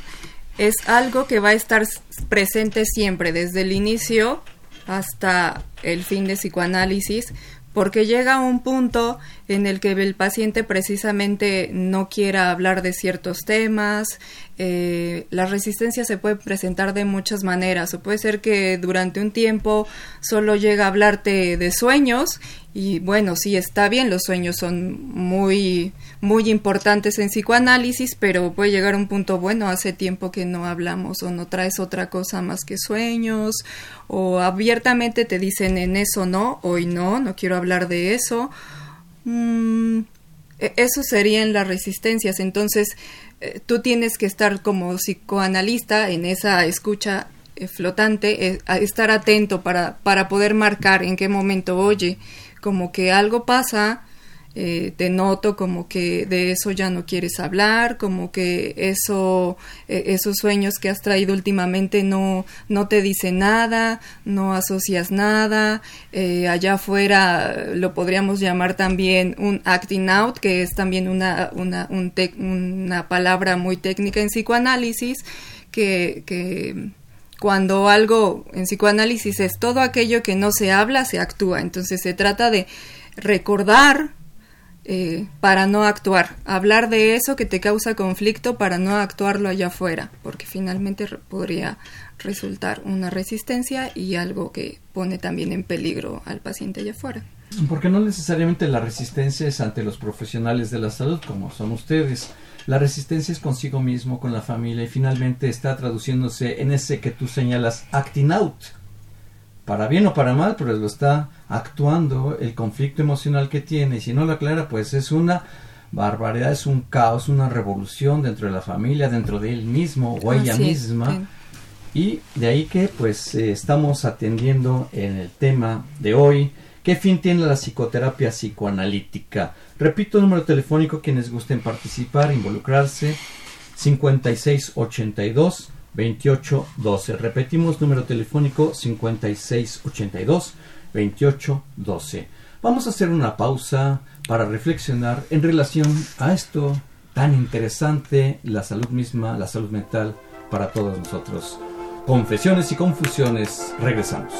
[SPEAKER 4] es algo que va a estar presente siempre, desde el inicio hasta el fin de psicoanálisis, porque llega un punto en el que el paciente precisamente no quiera hablar de ciertos temas. Eh, la resistencia se puede presentar de muchas maneras, o puede ser que durante un tiempo solo llega a hablarte de sueños y bueno, sí está bien, los sueños son muy muy importantes en psicoanálisis, pero puede llegar a un punto, bueno, hace tiempo que no hablamos o no traes otra cosa más que sueños, o abiertamente te dicen en eso no, hoy no, no quiero hablar de eso. Mm, e, eso serían las resistencias, entonces eh, tú tienes que estar como psicoanalista en esa escucha eh, flotante, eh, estar atento para, para poder marcar en qué momento, oye, como que algo pasa, eh, te noto como que de eso ya no quieres hablar, como que eso, eh, esos sueños que has traído últimamente no, no te dicen nada, no asocias nada, eh, allá afuera lo podríamos llamar también un acting out, que es también una, una, una palabra muy técnica en psicoanálisis, que, que cuando algo en psicoanálisis es todo aquello que no se habla, se actúa. Entonces se trata de recordar eh, para no actuar, hablar de eso que te causa conflicto para no actuarlo allá afuera, porque finalmente podría resultar una resistencia y algo que pone también en peligro al paciente allá afuera.
[SPEAKER 3] Porque no necesariamente la resistencia es ante los profesionales de la salud, como son ustedes. La resistencia es consigo mismo, con la familia, y finalmente está traduciéndose en ese que tú señalas acting out, para bien o para mal, pero lo está actuando el conflicto emocional que tiene y si no lo aclara, pues es una barbaridad, es un caos, una revolución dentro de la familia, dentro de él mismo o ella misma. Y de ahí que pues eh, estamos atendiendo en el tema de hoy, ¿qué fin tiene la psicoterapia psicoanalítica? Repito el número telefónico, quienes gusten participar, involucrarse, 5682 2812. Repetimos número telefónico 5682 2812. Vamos a hacer una pausa para reflexionar en relación a esto tan interesante, la salud misma, la salud mental para todos nosotros. Confesiones y confusiones, regresamos.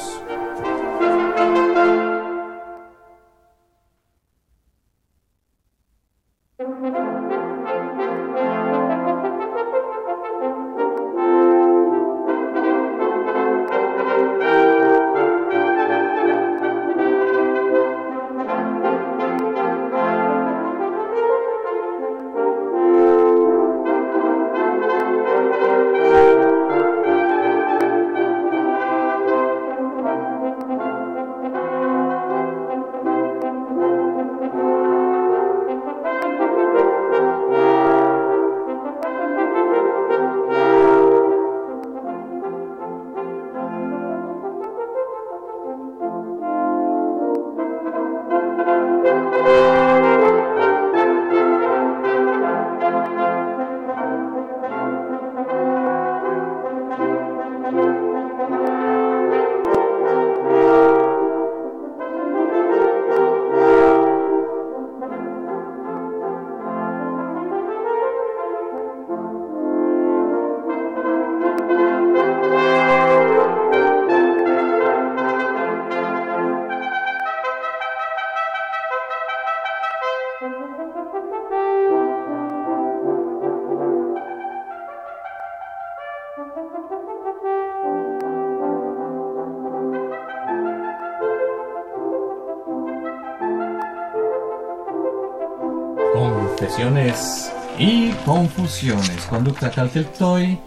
[SPEAKER 3] Y confusiones. Conducta Calteltoy,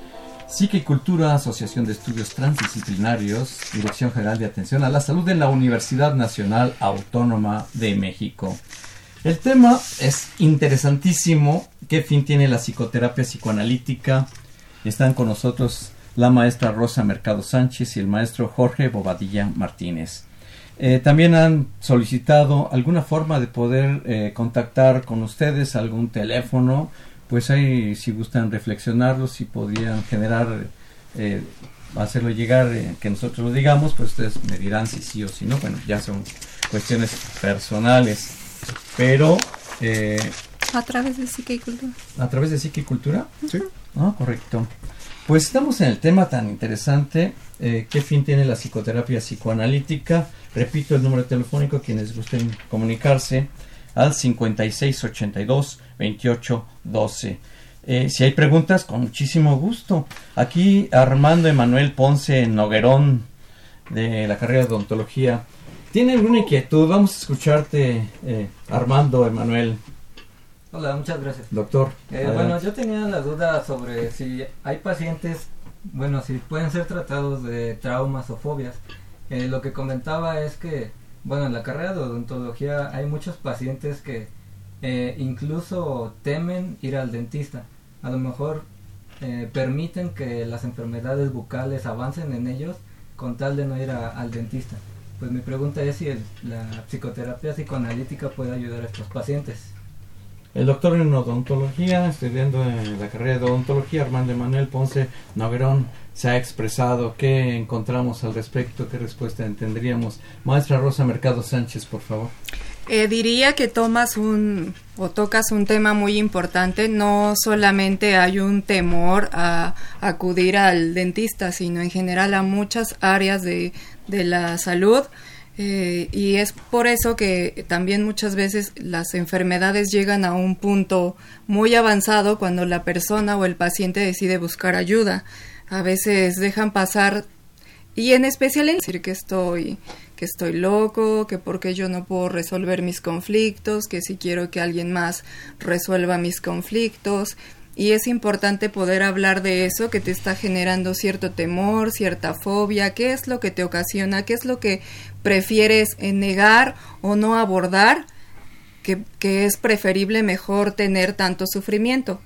[SPEAKER 3] Psique y Cultura, Asociación de Estudios Transdisciplinarios, Dirección General de Atención a la Salud en la Universidad Nacional Autónoma de México. El tema es interesantísimo. ¿Qué fin tiene la psicoterapia psicoanalítica? Están con nosotros la maestra Rosa Mercado Sánchez y el maestro Jorge Bobadilla Martínez. Eh, también han solicitado alguna forma de poder eh, contactar con ustedes, algún teléfono, pues ahí si gustan reflexionarlo, si podrían generar, eh, hacerlo llegar, que nosotros lo digamos, pues ustedes me dirán si sí o si no, bueno, ya son cuestiones personales, pero...
[SPEAKER 4] a través de Psique y Cultura.
[SPEAKER 3] ¿A través de Psique y Cultura?
[SPEAKER 5] Sí.
[SPEAKER 3] Ah, correcto. Pues estamos en el tema tan interesante, ¿qué fin tiene la psicoterapia psicoanalítica? Repito el número telefónico, quienes gusten comunicarse al 5682 28 12. si hay preguntas, con muchísimo gusto. Aquí Armando Emanuel Ponce Noguerón, de la carrera de odontología. ¿Tiene alguna inquietud? Vamos a escucharte, eh, Armando Emanuel.
[SPEAKER 2] Hola, muchas gracias.
[SPEAKER 3] Doctor.
[SPEAKER 2] Eh, bueno, yo tenía la duda sobre si hay pacientes, bueno, si pueden ser tratados de traumas o fobias. Eh, lo que comentaba es que, bueno, en la carrera de odontología hay muchos pacientes que eh, incluso temen ir al dentista. A lo mejor eh, permiten que las enfermedades bucales avancen en ellos con tal de no ir al dentista. Pues mi pregunta es si la psicoterapia psicoanalítica puede ayudar a estos pacientes.
[SPEAKER 3] El doctor en odontología, estudiando en la carrera de odontología, Armando Emanuel Ponce Noguerón, se ha expresado. ¿Qué encontramos al respecto? ¿Qué respuesta tendríamos? Maestra Rosa Mercado Sánchez, por favor.
[SPEAKER 4] Eh, diría que tomas un o tocas un tema muy importante. No solamente hay un temor a acudir al dentista, sino en general a muchas áreas de, de la salud eh, y es por eso que también muchas veces las enfermedades llegan a un punto muy avanzado cuando la persona o el paciente decide buscar ayuda. A veces dejan pasar y en especial en decir que estoy que estoy loco, que porque yo no puedo resolver mis conflictos, que si quiero que alguien más resuelva mis conflictos, y es importante poder hablar de eso que te está generando cierto temor, cierta fobia, qué es lo que te ocasiona, qué es lo que prefieres negar o no abordar, que, es preferible mejor tener tanto sufrimiento.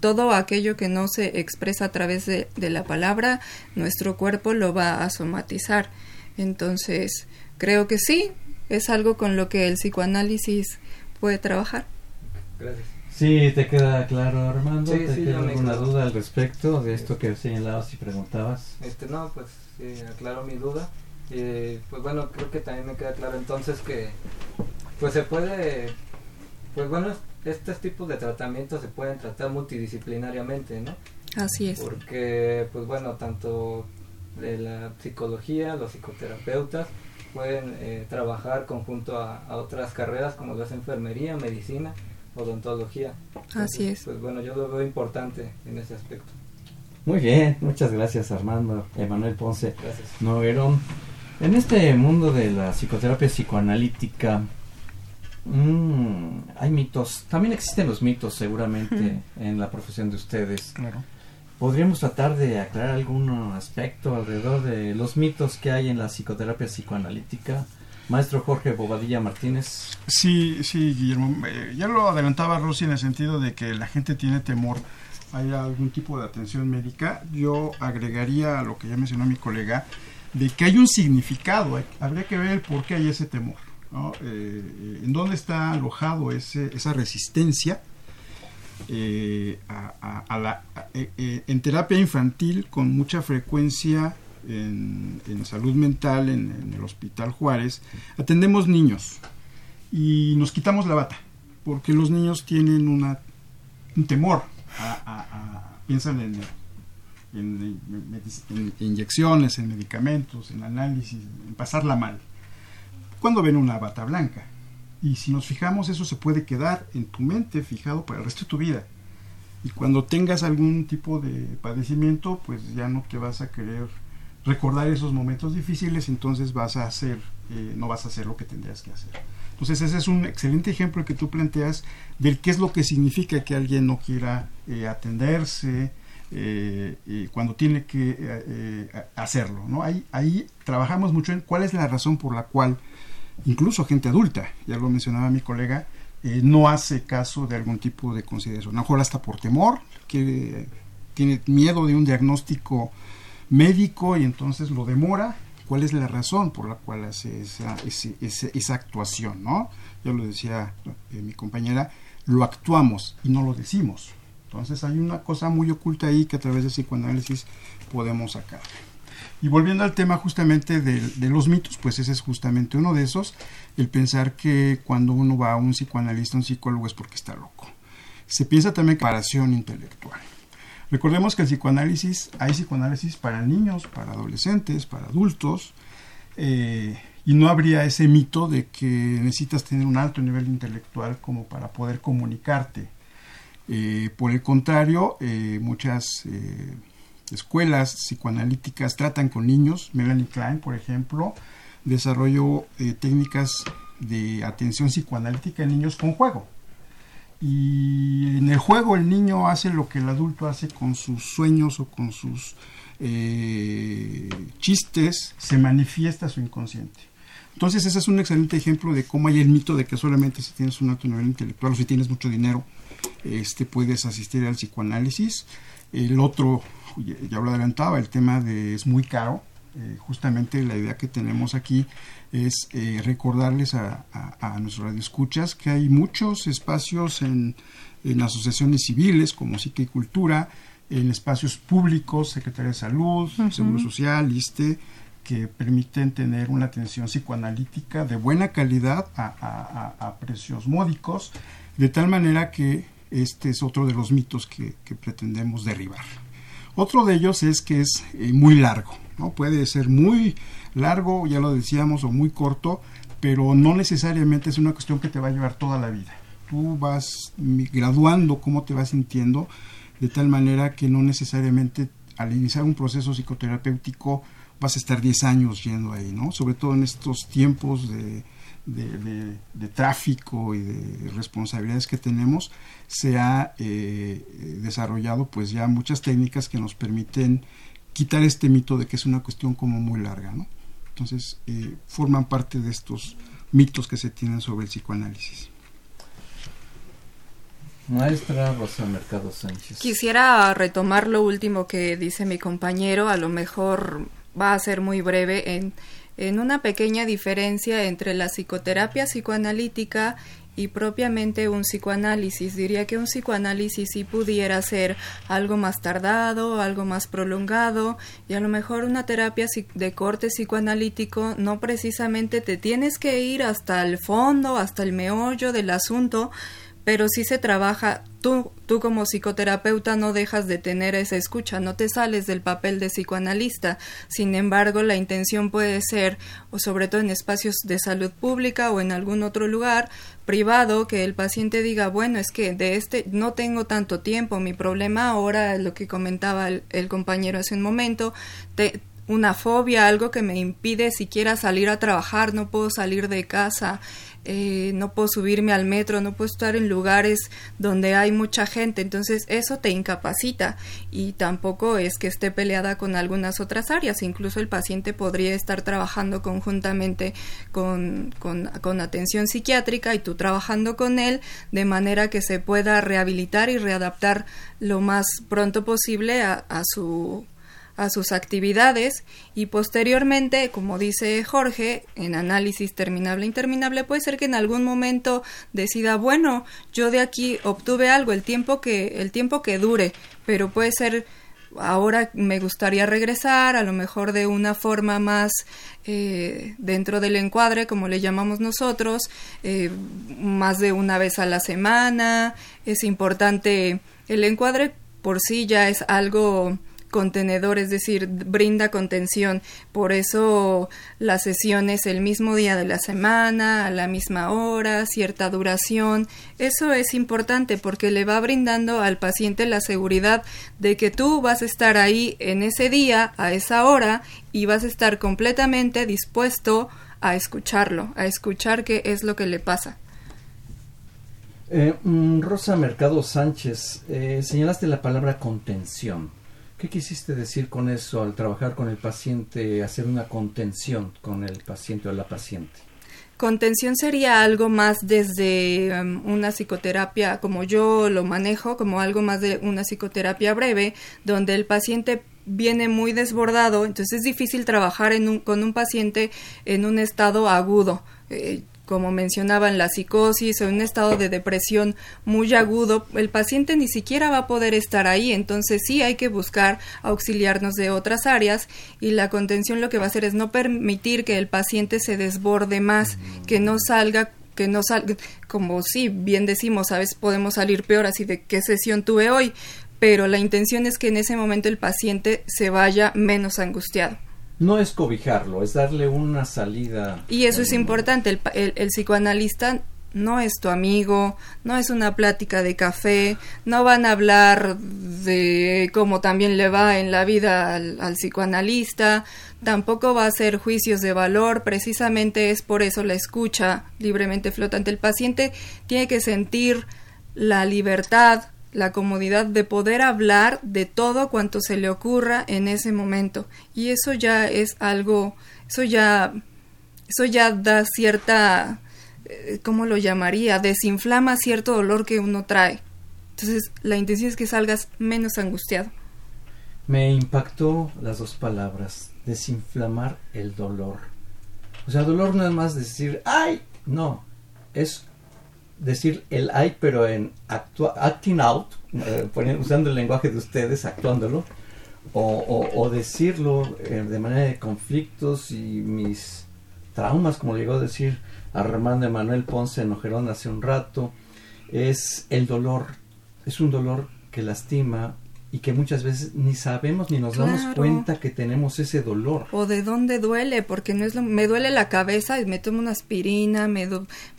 [SPEAKER 4] Todo aquello que no se expresa a través de, de la palabra, nuestro cuerpo lo va a somatizar. Entonces, creo que sí, es algo con lo que el psicoanálisis puede trabajar.
[SPEAKER 3] Gracias. Sí, te queda claro, Armando. ¿Te queda alguna duda al respecto de esto que señalabas y preguntabas?
[SPEAKER 2] Este, no, pues sí, aclaro mi duda. Eh, pues bueno, creo que también me queda claro entonces que pues se puede, pues bueno, estos tipos de tratamientos se pueden tratar multidisciplinariamente, ¿no?
[SPEAKER 4] Así es.
[SPEAKER 2] Porque, pues bueno, tanto de la psicología, los psicoterapeutas pueden eh, trabajar conjunto a, a, otras carreras como lo es enfermería, medicina odontología.
[SPEAKER 4] Así es.
[SPEAKER 2] Pues bueno, yo lo veo importante en ese aspecto.
[SPEAKER 3] Muy bien, muchas gracias Armando, Emanuel Ponce.
[SPEAKER 2] Gracias.
[SPEAKER 3] Noguerón. En este mundo de la psicoterapia psicoanalítica, mmm, hay mitos, también existen los mitos seguramente en la profesión de ustedes.
[SPEAKER 5] Claro.
[SPEAKER 3] ¿Podríamos tratar de aclarar algún aspecto alrededor de los mitos que hay en la psicoterapia psicoanalítica? Maestro Jorge Bobadilla Martínez.
[SPEAKER 5] Sí, sí, Guillermo. Eh, ya lo adelantaba Rosy en el sentido de que la gente tiene temor a a algún tipo de atención médica. Yo agregaría a lo que ya mencionó mi colega, de que hay un significado. Habría que ver por qué hay ese temor. Eh, ¿En dónde está alojado ese, esa resistencia? Eh, a, la, en terapia infantil con mucha frecuencia en, salud mental en, el Hospital Juárez, atendemos niños y nos quitamos la bata, porque los niños tienen una, un temor, piensan en, en, inyecciones, en medicamentos, en análisis, en pasarla mal. Cuando ven una bata blanca, Y si nos fijamos, eso se puede quedar en tu mente fijado para el resto de tu vida. Y cuando tengas algún tipo de padecimiento, pues ya no te vas a querer recordar esos momentos difíciles, entonces vas a hacer, eh, no vas a hacer lo que tendrías que hacer. Entonces ese es un excelente ejemplo que tú planteas del qué es lo que significa que alguien no quiera eh, atenderse eh, cuando tiene que hacerlo. ¿no? Ahí, ahí trabajamos mucho en cuál es la razón por la cual incluso gente adulta, ya lo mencionaba mi colega, no hace caso de algún tipo de consideración. A lo mejor hasta por temor, que tiene miedo de un diagnóstico médico y entonces lo demora. ¿Cuál es la razón por la cual hace esa, esa, actuación? ¿no? Ya lo decía eh, mi compañera, lo actuamos y no lo decimos. Entonces hay una cosa muy oculta ahí que a través del psicoanálisis podemos sacar. Y volviendo al tema justamente de, de, los mitos, pues ese es justamente uno de esos, el pensar que cuando uno va a un psicoanalista, un psicólogo es porque está loco. Se piensa también en comparación intelectual. Recordemos que el psicoanálisis, hay psicoanálisis para niños, para adolescentes, para adultos, eh, y no habría ese mito de que necesitas tener un alto nivel intelectual como para poder comunicarte. Eh, por el contrario, eh, muchas escuelas psicoanalíticas tratan con niños. Melanie Klein, por ejemplo, desarrolló técnicas de atención psicoanalítica en niños con juego y en el juego el niño hace lo que el adulto hace con sus sueños o con sus eh, chistes, se manifiesta su inconsciente. Entonces ese es un excelente ejemplo de cómo hay el mito de que solamente si tienes un alto nivel intelectual o si tienes mucho dinero, este, puedes asistir al psicoanálisis. El otro, ya lo adelantaba, el tema de es muy caro. Eh, justamente la idea que tenemos aquí es eh, recordarles a, a, nuestros radioescuchas que hay muchos espacios en, asociaciones civiles como Psique y Cultura, en espacios públicos, Secretaría de Salud, Seguro Social, ISTE, que permiten tener una atención psicoanalítica de buena calidad a, precios módicos, de tal manera que este es otro de los mitos que, pretendemos derribar. Otro de ellos es que es eh, muy largo, ¿no? Puede ser muy largo, ya lo decíamos, o muy corto, pero no necesariamente es una cuestión que te va a llevar toda la vida. Tú vas graduando cómo te vas sintiendo, de tal manera que no necesariamente al iniciar un proceso psicoterapéutico vas a estar 10 años yendo ahí, ¿no? Sobre todo en estos tiempos de, de, tráfico y de responsabilidades que tenemos, se ha eh, desarrollado pues ya muchas técnicas que nos permiten quitar este mito de que es una cuestión como muy larga, ¿no? Entonces, eh, forman parte de estos mitos que se tienen sobre el psicoanálisis.
[SPEAKER 3] Maestra Rosa Mercado Sánchez.
[SPEAKER 4] Quisiera retomar lo último que dice mi compañero, a lo mejor va a ser muy breve en, en una pequeña diferencia entre la psicoterapia psicoanalítica y propiamente un psicoanálisis. Diría que un psicoanálisis sí pudiera ser algo más tardado, algo más prolongado y a lo mejor una terapia de corte psicoanalítico no precisamente te tienes que ir hasta el fondo, hasta el meollo del asunto, pero sí se trabaja, tú, tú como psicoterapeuta no dejas de tener esa escucha, no te sales del papel de psicoanalista. Sin embargo, la intención puede ser, o sobre todo en espacios de salud pública o en algún otro lugar privado, que el paciente diga, bueno, es que de este no tengo tanto tiempo, mi problema ahora, lo que comentaba el, el compañero hace un momento, te, una fobia, algo que me impide siquiera salir a trabajar, no puedo salir de casa, eh, no puedo subirme al metro, no puedo estar en lugares donde hay mucha gente, entonces eso te incapacita y tampoco es que esté peleada con algunas otras áreas, incluso el paciente podría estar trabajando conjuntamente con, con, atención psiquiátrica y tú trabajando con él de manera que se pueda rehabilitar y readaptar lo más pronto posible a su a sus actividades y posteriormente, como dice Jorge, en análisis terminable e interminable, puede ser que en algún momento decida, bueno, yo de aquí obtuve algo, el tiempo que, el tiempo que dure, pero puede ser ahora me gustaría regresar, a lo mejor de una forma más eh, dentro del encuadre, como le llamamos nosotros, eh, más de una vez a la semana. Es importante, el encuadre por sí ya es algo contenedor, es decir, brinda contención. Por eso la sesión es el mismo día de la semana, a la misma hora, cierta duración. Eso es importante porque le va brindando al paciente la seguridad de que tú vas a estar ahí en ese día, a esa hora, y vas a estar completamente dispuesto a escucharlo, a escuchar qué es lo que le pasa.
[SPEAKER 3] Eh, mm, Rosa Mercado Sánchez, eh, señalaste la palabra contención. ¿Qué quisiste decir con eso al trabajar con el paciente, hacer una contención con el paciente o la paciente?
[SPEAKER 4] Contención sería algo más desde um, una psicoterapia, como yo lo manejo, como algo más de una psicoterapia breve, donde el paciente viene muy desbordado, entonces es difícil trabajar con un paciente en un estado agudo. Eh, como mencionaban, la psicosis o un estado de depresión muy agudo, el paciente ni siquiera va a poder estar ahí, entonces sí hay que buscar auxiliarnos de otras áreas y la contención lo que va a hacer es no permitir que el paciente se desborde más, que no salga que no salga, como sí, bien decimos, a veces podemos salir peor así de qué sesión tuve hoy, pero la intención es que en ese momento el paciente se vaya menos angustiado.
[SPEAKER 3] No es cobijarlo, es darle una salida.
[SPEAKER 4] Y eso es importante, el, el, psicoanalista no es tu amigo, no es una plática de café, no van a hablar de cómo también le va en la vida al, al, psicoanalista, tampoco va a hacer juicios de valor, precisamente es por eso la escucha libremente flotante. El paciente tiene que sentir la libertad la comodidad de poder hablar de todo cuanto se le ocurra en ese momento. Y eso ya es algo eso ya eso ya da cierta eh, ¿cómo lo llamaría? desinflama cierto dolor que uno trae. Entonces la intención es que salgas menos angustiado.
[SPEAKER 3] Me impactó las dos palabras desinflamar el dolor. O sea dolor no es más decir ay no es decir el hay, pero en acting out, eh, usando el lenguaje de ustedes, actuándolo, o, decirlo eh, de manera de conflictos y mis traumas, como le llegó a decir Armando Emanuel Ponce en Ojerón hace un rato, es el dolor, es un dolor que lastima, y que muchas veces ni sabemos ni nos damos cuenta que tenemos ese dolor.
[SPEAKER 4] O de dónde duele, porque no es lo, me duele la cabeza y me tomo una aspirina, me,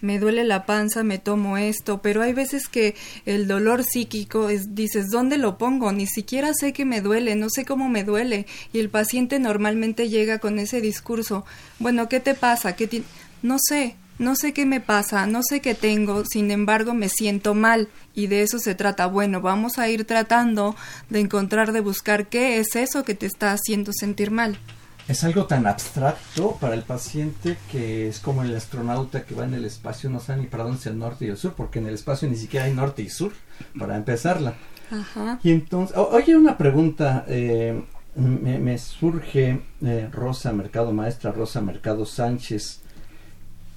[SPEAKER 4] me duele la panza, me tomo esto, pero hay veces que el dolor psíquico es, dices, ¿dónde lo pongo? Ni siquiera sé que me duele, no sé cómo me duele. Y el paciente normalmente llega con ese discurso, bueno, ¿qué te pasa? ¿Qué no sé, no sé qué me pasa, no sé qué tengo, sin embargo me siento mal y de eso se trata. Bueno, vamos a ir tratando de encontrar, de buscar qué es eso que te está haciendo sentir mal.
[SPEAKER 3] Es algo tan abstracto para el paciente que es como el astronauta que va en el espacio, no sabe ni para dónde es el norte y el sur, porque en el espacio ni siquiera hay norte y sur para empezarla. Ajá. Y entonces, oye, una pregunta, eh, me, surge eh, Rosa Mercado Maestra, Rosa Mercado Sánchez.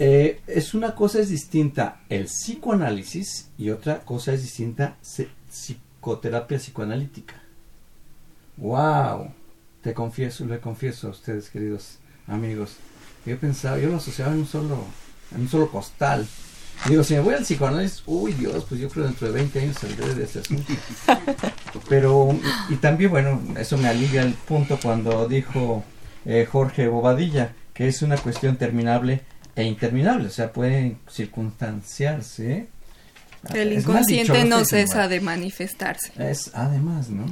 [SPEAKER 3] Eh, es una cosa es distinta el psicoanálisis y otra cosa es distinta psicoterapia psicoanalítica. ¡Wow! Te confieso, le confieso a ustedes, queridos amigos. Yo pensaba, yo lo asociaba en un solo, en un solo costal. Digo, si me voy al psicoanálisis, uy Dios, pues yo creo dentro de 20 años saldré de ese asunto. Pero, y también, bueno, eso me alivia el punto cuando dijo eh, Jorge Bobadilla, que es una cuestión terminable e interminable, o sea, puede circunstanciarse.
[SPEAKER 4] El inconsciente no cesa de manifestarse.
[SPEAKER 3] Es además, ¿no?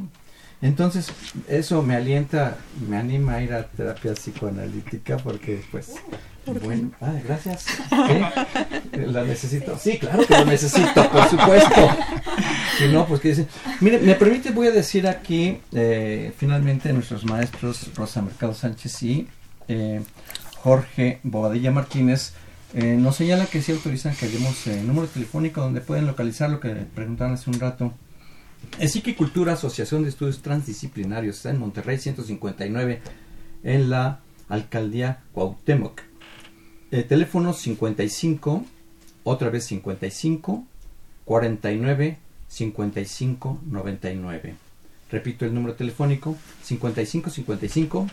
[SPEAKER 3] Entonces, eso me alienta, me anima a ir a terapia psicoanalítica porque, pues, bueno, ah, gracias. ¿La necesito? Sí, claro que lo necesito, por supuesto. Si no, pues que dice. Mire, me permite, voy a decir aquí, eh, finalmente, nuestros maestros Rosa Mercado Sánchez y eh, Jorge Bobadilla Martínez, eh, nos señala que sí autorizan que demos el número telefónico donde pueden localizar lo que preguntaban hace un rato. El Psiquicultura, Asociación de Estudios Transdisciplinarios, está en Monterrey 159, en la Alcaldía Cuauhtémoc. Eh, teléfono 55, otra vez 55, 49, 55, 99. Repito el número telefónico, 55, 55,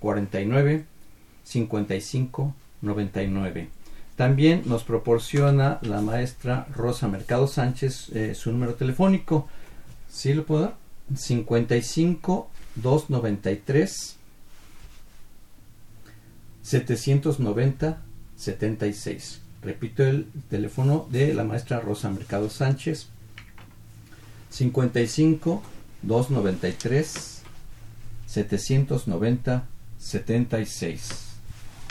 [SPEAKER 3] 49, 5599. También nos proporciona la maestra Rosa Mercado Sánchez eh, su número telefónico. ¿Sí lo puedo dar? 55 293 790 76. Repito el teléfono de la maestra Rosa Mercado Sánchez. 55 293 790 76.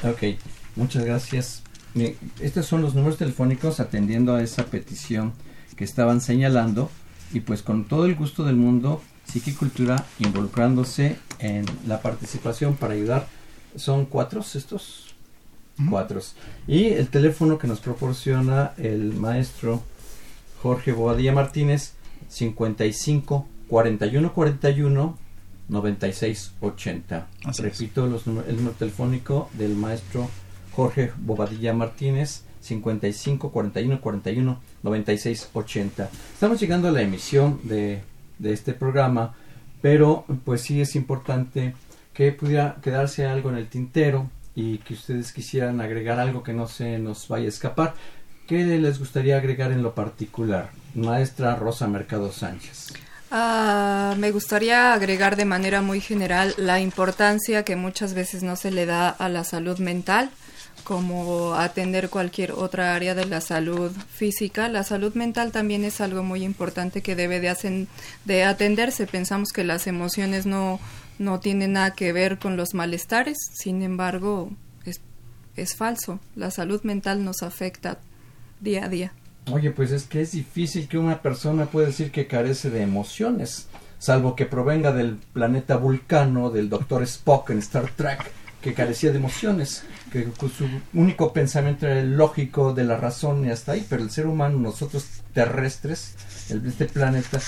[SPEAKER 3] Ok, muchas gracias. Estos son los números telefónicos atendiendo a esa petición que estaban señalando y pues con todo el gusto del mundo, Psiquicultura involucrándose en la participación para ayudar. Son cuatro estos. Cuatro. Y el teléfono que nos proporciona el maestro Jorge Boadilla Martínez, 55 41 41 96 80. Repito los el número telefónico del maestro Jorge Bobadilla Martínez, 55 41 41 96 80. Estamos llegando a la emisión de, de este programa, pero pues sí es importante que pudiera quedarse algo en el tintero y que ustedes quisieran agregar algo que no se nos vaya a escapar. ¿Qué les gustaría agregar en lo particular, maestra Rosa Mercado Sánchez?
[SPEAKER 4] Ah, me gustaría agregar de manera muy general la importancia que muchas veces no se le da a la salud mental como atender cualquier otra área de la salud física. La salud mental también es algo muy importante que debe de, de atenderse. Pensamos que las emociones no, no tienen nada que ver con los malestares, sin embargo, es, es falso. La salud mental nos afecta día a día.
[SPEAKER 3] Oye, pues es que es difícil que una persona pueda decir que carece de emociones, salvo que provenga del planeta Vulcano, del Doctor Spock en Star Trek, que carecía de emociones, que su único pensamiento era el lógico de la razón y hasta ahí, pero el ser humano, nosotros terrestres, el, este planeta,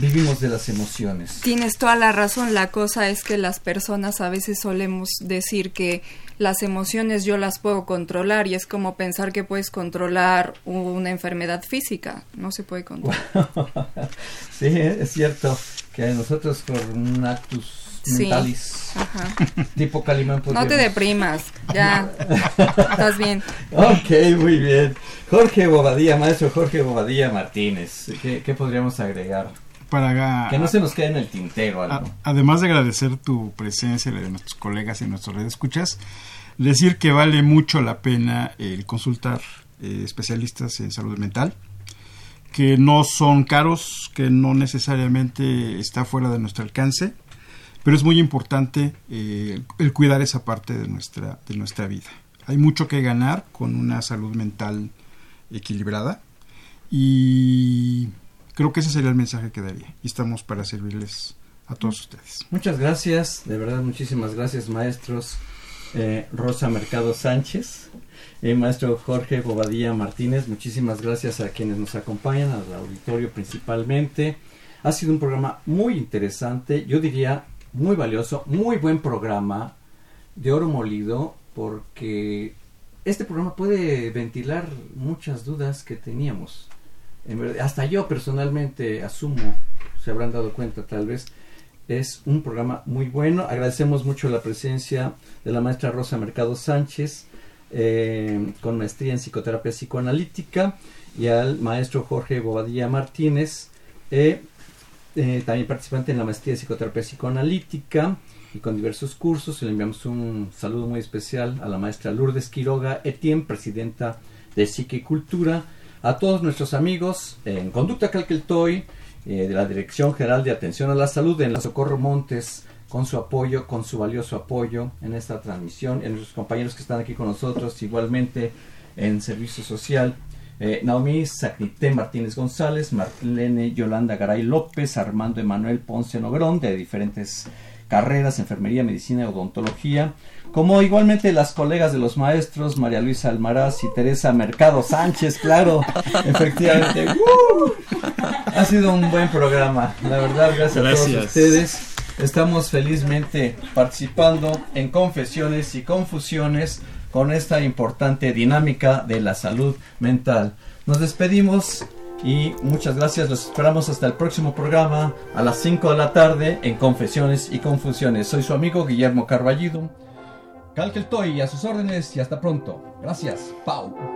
[SPEAKER 3] vivimos de las emociones.
[SPEAKER 4] Tienes toda la razón, la cosa es que las personas a veces solemos decir que las emociones yo las puedo controlar y es como pensar que puedes controlar una enfermedad física, no se puede controlar.
[SPEAKER 3] sí, es cierto que nosotros por un actus mentalis. Tipo Calimán.
[SPEAKER 4] No te deprimas, ya. Estás bien.
[SPEAKER 3] Ok, muy bien. Jorge Bobadilla, maestro Jorge Bobadilla Martínez. ¿Qué, podríamos agregar?
[SPEAKER 5] Para,
[SPEAKER 3] que no se nos quede en el tintero algo.
[SPEAKER 5] además de agradecer tu presencia, la de nuestros colegas y nuestras redes escuchas, decir que vale mucho la pena el consultar eh, especialistas en salud mental que no son caros, que no necesariamente está fuera de nuestro alcance pero es muy importante eh, el cuidar esa parte de nuestra, de nuestra vida. Hay mucho que ganar con una salud mental equilibrada y creo que ese sería el mensaje que daría. Y estamos para servirles a todos ustedes.
[SPEAKER 3] Muchas gracias, de verdad muchísimas gracias maestros eh, Rosa Mercado Sánchez, y maestro Jorge Bobadilla Martínez, muchísimas gracias a quienes nos acompañan, al auditorio principalmente. Ha sido un programa muy interesante, yo diría muy valioso, muy buen programa de oro molido, porque este programa puede ventilar muchas dudas que teníamos. hasta yo personalmente asumo, se habrán dado cuenta tal vez, es un programa muy bueno. Agradecemos mucho la presencia de la maestra Rosa Mercado Sánchez, eh, con maestría en psicoterapia psicoanalítica, y al maestro Jorge Bobadilla Martínez, eh, eh, también participante en la maestría de psicoterapia psicoanalítica y con diversos cursos. Le enviamos un saludo muy especial a la maestra Lourdes Quiroga Etienne, presidenta de Psique y Cultura, a todos nuestros amigos en Conducta Calqueltoy, eh, de la Dirección General de Atención a la Salud en la Socorro Montes, con su apoyo, con su valioso apoyo en esta transmisión, en nuestros compañeros que están aquí con nosotros, igualmente en Servicio Social, eh, Naomi Sacnité Martínez González, Marlene Yolanda Garay López, Armando Emanuel Ponce Nogrón, de diferentes carreras, enfermería, medicina y odontología, como igualmente las colegas de los maestros, María Luisa Almaraz y Teresa Mercado Sánchez, claro, efectivamente. ¡uh! Ha sido un buen programa, la verdad, gracias, gracias. a todos ustedes. Estamos felizmente participando en confesiones y confusiones con esta importante dinámica de la salud mental. Nos despedimos y muchas gracias. Los esperamos hasta el próximo programa a las 5 de la tarde en Confesiones y Confusiones. Soy su amigo Guillermo Carballido. Calqueltoy a sus órdenes y hasta pronto. Gracias. Pau.